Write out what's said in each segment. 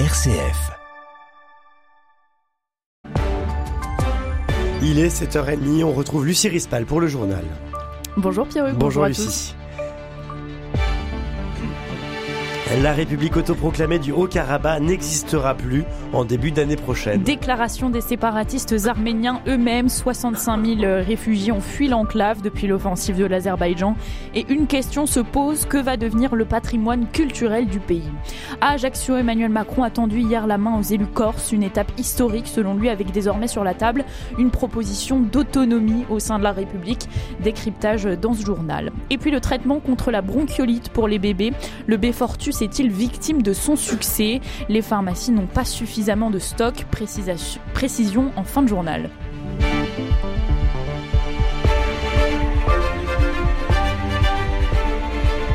RCF. Il est 7h30, on retrouve Lucie Rispal pour le journal. Bonjour Pierre. Bonjour, bonjour Lucie. La République autoproclamée du Haut-Karabakh n'existera plus en début d'année prochaine. Déclaration des séparatistes arméniens eux-mêmes. 65 000 réfugiés ont fui l'enclave depuis l'offensive de l'Azerbaïdjan. Et une question se pose que va devenir le patrimoine culturel du pays? À Ajaccio, Emmanuel Macron a tendu hier la main aux élus corses, une étape historique selon lui, avec désormais sur la table une proposition d'autonomie au sein de la République. Décryptage dans ce journal. Et puis le traitement contre la bronchiolite pour les bébés. Le Fortus est-il victime de son succès? Les pharmacies n'ont pas suffisamment de stock. Précision en fin de journal.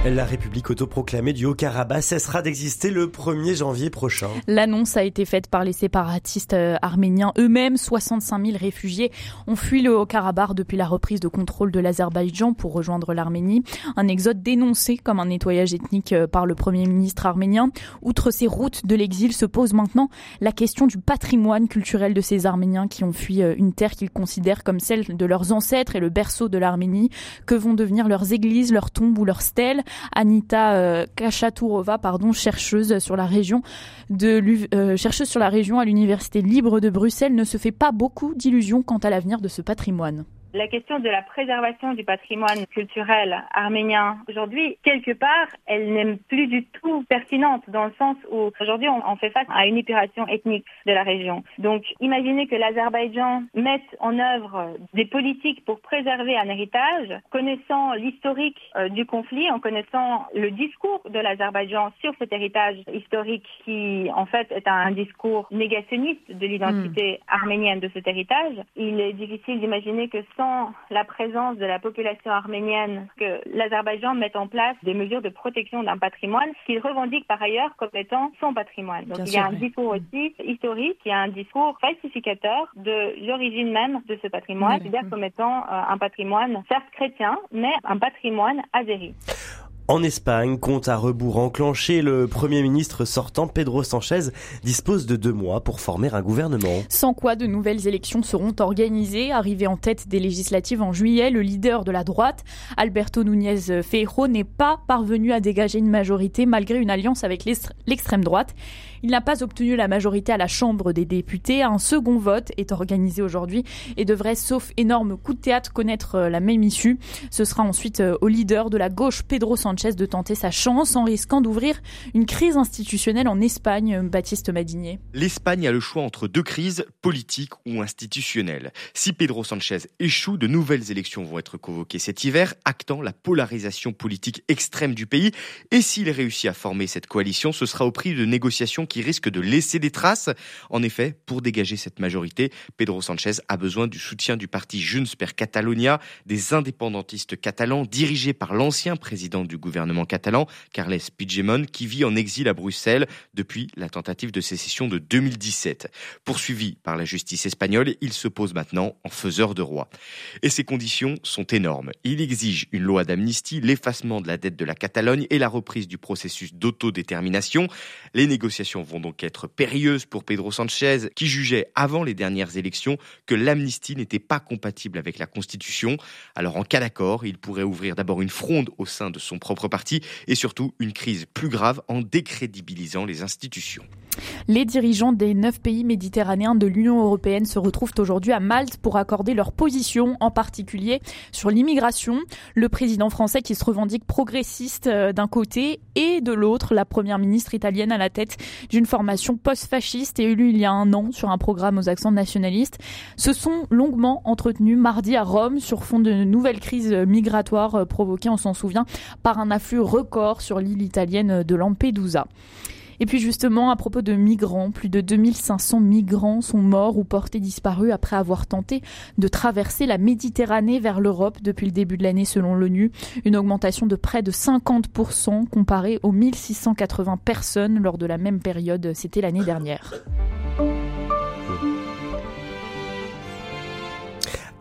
La République autoproclamée du Haut-Karabakh cessera d'exister le 1er janvier prochain. L'annonce a été faite par les séparatistes euh, arméniens eux-mêmes. 65 000 réfugiés ont fui le Haut-Karabakh depuis la reprise de contrôle de l'Azerbaïdjan pour rejoindre l'Arménie. Un exode dénoncé comme un nettoyage ethnique euh, par le Premier ministre arménien. Outre ces routes de l'exil se pose maintenant la question du patrimoine culturel de ces Arméniens qui ont fui euh, une terre qu'ils considèrent comme celle de leurs ancêtres et le berceau de l'Arménie. Que vont devenir leurs églises, leurs tombes ou leurs stèles? Anita euh, Kachatourova, euh, chercheuse sur la région à l'université libre de Bruxelles, ne se fait pas beaucoup d'illusions quant à l'avenir de ce patrimoine. La question de la préservation du patrimoine culturel arménien, aujourd'hui, quelque part, elle n'est plus du tout pertinente dans le sens où aujourd'hui on, fait face à une épuration ethnique de la région. Donc, imaginez que l'Azerbaïdjan mette en œuvre des politiques pour préserver un héritage, connaissant l'historique euh, du conflit, en connaissant le discours de l'Azerbaïdjan sur cet héritage historique qui, en fait, est un discours négationniste de l'identité hmm. arménienne de cet héritage. Il est difficile d'imaginer que sans la présence de la population arménienne, que l'Azerbaïdjan mette en place des mesures de protection d'un patrimoine qu'il revendique par ailleurs comme étant son patrimoine. Donc il y a un discours aussi historique, il y a un discours falsificateur de l'origine même de ce patrimoine, c'est-à-dire comme étant euh, un patrimoine certes chrétien, mais un patrimoine azéri. En Espagne, compte à rebours enclenché, le Premier ministre sortant Pedro Sanchez dispose de deux mois pour former un gouvernement. Sans quoi de nouvelles élections seront organisées. Arrivé en tête des législatives en juillet, le leader de la droite, Alberto Núñez Feijóo, n'est pas parvenu à dégager une majorité malgré une alliance avec l'extrême droite. Il n'a pas obtenu la majorité à la Chambre des députés. Un second vote est organisé aujourd'hui et devrait, sauf énorme coup de théâtre, connaître euh, la même issue. Ce sera ensuite euh, au leader de la gauche, Pedro Sanchez, de tenter sa chance en risquant d'ouvrir une crise institutionnelle en Espagne, Baptiste Madinier. L'Espagne a le choix entre deux crises, politiques ou institutionnelles. Si Pedro Sanchez échoue, de nouvelles élections vont être convoquées cet hiver, actant la polarisation politique extrême du pays. Et s'il réussit à former cette coalition, ce sera au prix de négociations qui risque de laisser des traces. En effet, pour dégager cette majorité, Pedro Sanchez a besoin du soutien du parti Junts per Catalunya, des indépendantistes catalans dirigés par l'ancien président du gouvernement catalan, Carles Puigdemont, qui vit en exil à Bruxelles depuis la tentative de sécession de 2017. Poursuivi par la justice espagnole, il se pose maintenant en faiseur de roi. Et ces conditions sont énormes. Il exige une loi d'amnistie, l'effacement de la dette de la Catalogne et la reprise du processus d'autodétermination. Les négociations vont donc être périlleuses pour Pedro Sanchez, qui jugeait avant les dernières élections que l'amnistie n'était pas compatible avec la Constitution. Alors en cas d'accord, il pourrait ouvrir d'abord une fronde au sein de son propre parti et surtout une crise plus grave en décrédibilisant les institutions. Les dirigeants des neuf pays méditerranéens de l'Union européenne se retrouvent aujourd'hui à Malte pour accorder leur position, en particulier sur l'immigration. Le président français qui se revendique progressiste euh, d'un côté et de l'autre, la première ministre italienne à la tête d'une formation post-fasciste et élue il y a un an sur un programme aux accents nationalistes, se sont longuement entretenus mardi à Rome sur fond de nouvelles crises migratoires euh, provoquées, on s'en souvient, par un afflux record sur l'île italienne de Lampedusa. Et puis justement, à propos de migrants, plus de 2500 migrants sont morts ou portés disparus après avoir tenté de traverser la Méditerranée vers l'Europe depuis le début de l'année selon l'ONU. Une augmentation de près de 50% comparée aux 1680 personnes lors de la même période, c'était l'année dernière.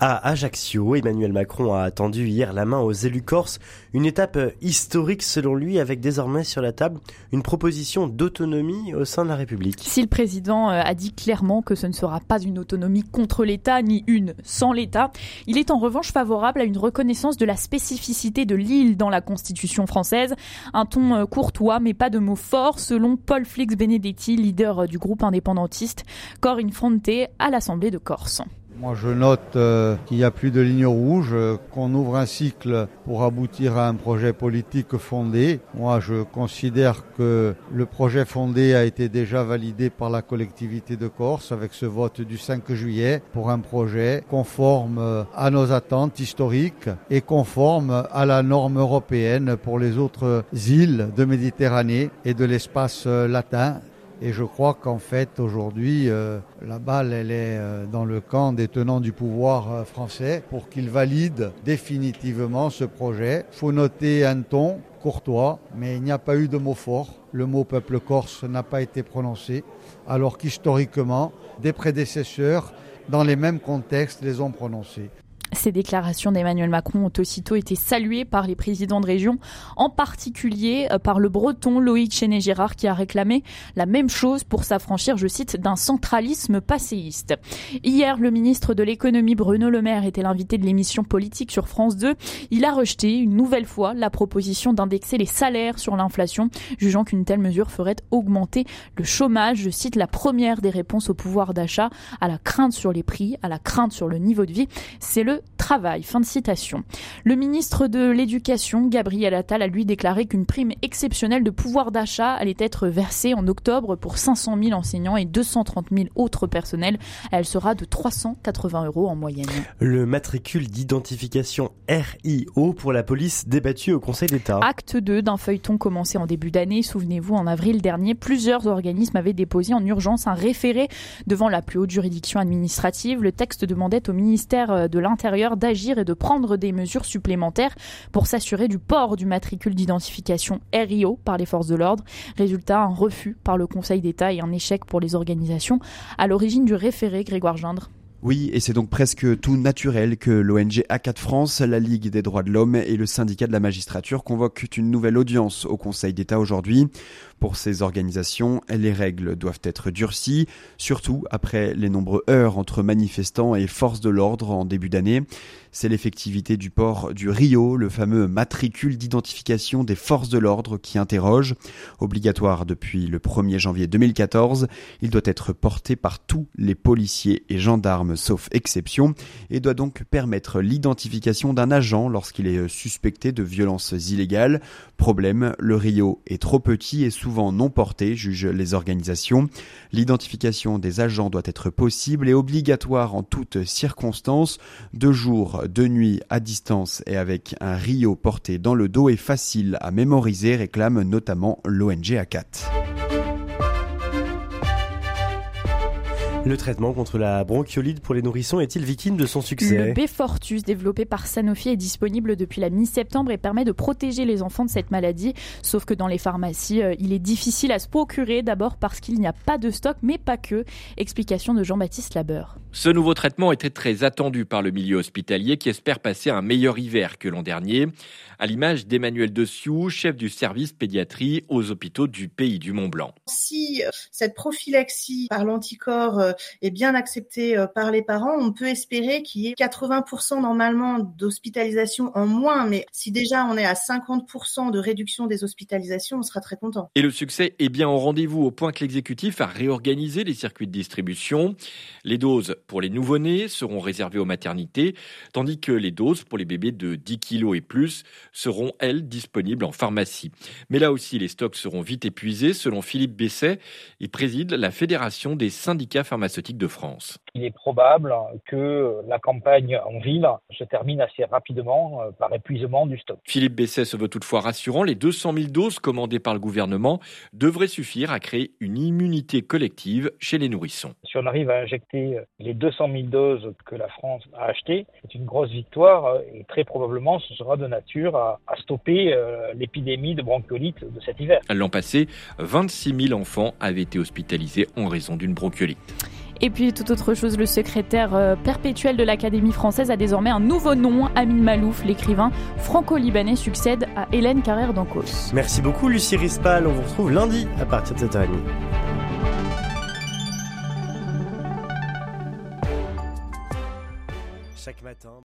À Ajaccio, Emmanuel Macron a attendu hier la main aux élus corses, une étape historique selon lui avec désormais sur la table une proposition d'autonomie au sein de la République. Si le président euh, a dit clairement que ce ne sera pas une autonomie contre l'État ni une sans l'État, il est en revanche favorable à une reconnaissance de la spécificité de l'île dans la Constitution française. Un ton euh, courtois mais pas de mots forts selon Paul Flix Benedetti, leader euh, du groupe indépendantiste Cor Fronte à l'Assemblée de Corse. Moi, je note euh, qu'il n'y a plus de ligne rouge, euh, qu'on ouvre un cycle pour aboutir à un projet politique fondé. Moi, je considère que le projet fondé a été déjà validé par la collectivité de Corse avec ce vote du 5 juillet pour un projet conforme euh, à nos attentes historiques et conforme à la norme européenne pour les autres îles de Méditerranée et de l'espace latin et je crois qu'en fait, aujourd'hui, euh, la balle, elle est euh, dans le camp des tenants du pouvoir euh, français pour qu'ils valident définitivement ce projet. Faut noter un ton courtois, mais il n'y a pas eu de mot fort. Le mot peuple corse n'a pas été prononcé, alors qu'historiquement, des prédécesseurs, dans les mêmes contextes, les ont prononcés. Ces déclarations d'Emmanuel Macron ont aussitôt été saluées par les présidents de région, en particulier euh, par le breton Loïc Chenet-Gérard qui a réclamé la même chose pour s'affranchir, je cite, d'un centralisme passéiste. Hier, le ministre de l'économie Bruno Le Maire était l'invité de l'émission politique sur France 2. Il a rejeté une nouvelle fois la proposition d'indexer les salaires sur l'inflation, jugeant qu'une telle mesure ferait augmenter le chômage. Je cite la première des réponses au pouvoir d'achat, à la crainte sur les prix, à la crainte sur le niveau de vie. C'est le travail. Fin de citation. Le ministre de l'Éducation, Gabriel Attal, a lui déclaré qu'une prime exceptionnelle de pouvoir d'achat allait être versée en octobre pour 500 000 enseignants et 230 000 autres personnels. Elle sera de 380 euros en moyenne. Le matricule d'identification RIO pour la police débattu au Conseil d'État. Acte 2 d'un feuilleton commencé en début d'année. Souvenez-vous, en avril dernier, plusieurs organismes avaient déposé en urgence un référé devant la plus haute juridiction administrative. Le texte demandait au ministère de l'Intérieur d'agir et de prendre des mesures supplémentaires pour s'assurer du port du matricule d'identification RIO par les forces de l'ordre. Résultat, un refus par le Conseil d'État et un échec pour les organisations à l'origine du référé Grégoire Gindre. Oui, et c'est donc presque tout naturel que l'ONG A4 France, la Ligue des droits de l'homme et le syndicat de la magistrature convoquent une nouvelle audience au Conseil d'État aujourd'hui. Pour ces organisations, les règles doivent être durcies, surtout après les nombreux heures entre manifestants et forces de l'ordre en début d'année. C'est l'effectivité du port du Rio, le fameux matricule d'identification des forces de l'ordre qui interroge. Obligatoire depuis le 1er janvier 2014, il doit être porté par tous les policiers et gendarmes sauf exception et doit donc permettre l'identification d'un agent lorsqu'il est suspecté de violences illégales. Problème, le Rio est trop petit et souvent non porté, jugent les organisations. L'identification des agents doit être possible et obligatoire en toutes circonstances, de jour, de nuit, à distance et avec un Rio porté dans le dos est facile à mémoriser, réclame notamment l'ONG A4. Le traitement contre la bronchiolite pour les nourrissons est-il victime de son succès Le Befortus, développé par Sanofi, est disponible depuis la mi-septembre et permet de protéger les enfants de cette maladie. Sauf que dans les pharmacies, euh, il est difficile à se procurer, d'abord parce qu'il n'y a pas de stock, mais pas que. Explication de Jean-Baptiste Labeur. Ce nouveau traitement était très attendu par le milieu hospitalier qui espère passer un meilleur hiver que l'an dernier, à l'image d'Emmanuel Dessiou, chef du service pédiatrie aux hôpitaux du pays du Mont-Blanc. Si cette prophylaxie par l'anticorps euh, est bien acceptée euh, par les parents, on peut espérer qu'il y ait 80% normalement d'hospitalisation en moins, mais si déjà on est à 50% de réduction des hospitalisations, on sera très content. Et le succès est bien au rendez-vous au point que l'exécutif a réorganisé les circuits de distribution. Les doses pour les nouveau-nés seront réservées aux maternités, tandis que les doses pour les bébés de 10 kg et plus seront, elles, disponibles en pharmacie. Mais là aussi, les stocks seront vite épuisés, selon Philippe Besset. Il préside la Fédération des syndicats pharmaceutiques de France. Il est probable que la campagne en ville se termine assez rapidement euh, par épuisement du stock. Philippe Besset se veut toutefois rassurant. Les 200 000 doses commandées par le gouvernement devraient suffire à créer une immunité collective chez les nourrissons. Si on arrive à injecter les 200 000 doses que la France a achetées, c'est une grosse victoire et très probablement ce sera de nature à, stopper euh, l'épidémie de bronchiolite de cet hiver. L'an passé, 26 000 enfants avaient été hospitalisés en raison d'une bronchiolite. Et puis, toute autre chose, le secrétaire euh, perpétuel de l'Académie française a désormais un nouveau nom. Amin Malouf, l'écrivain franco-libanais, succède à Hélène Carrère d'Ancos. Merci beaucoup, Lucie Rispal. On vous retrouve lundi à partir de 7h30. Chaque matin.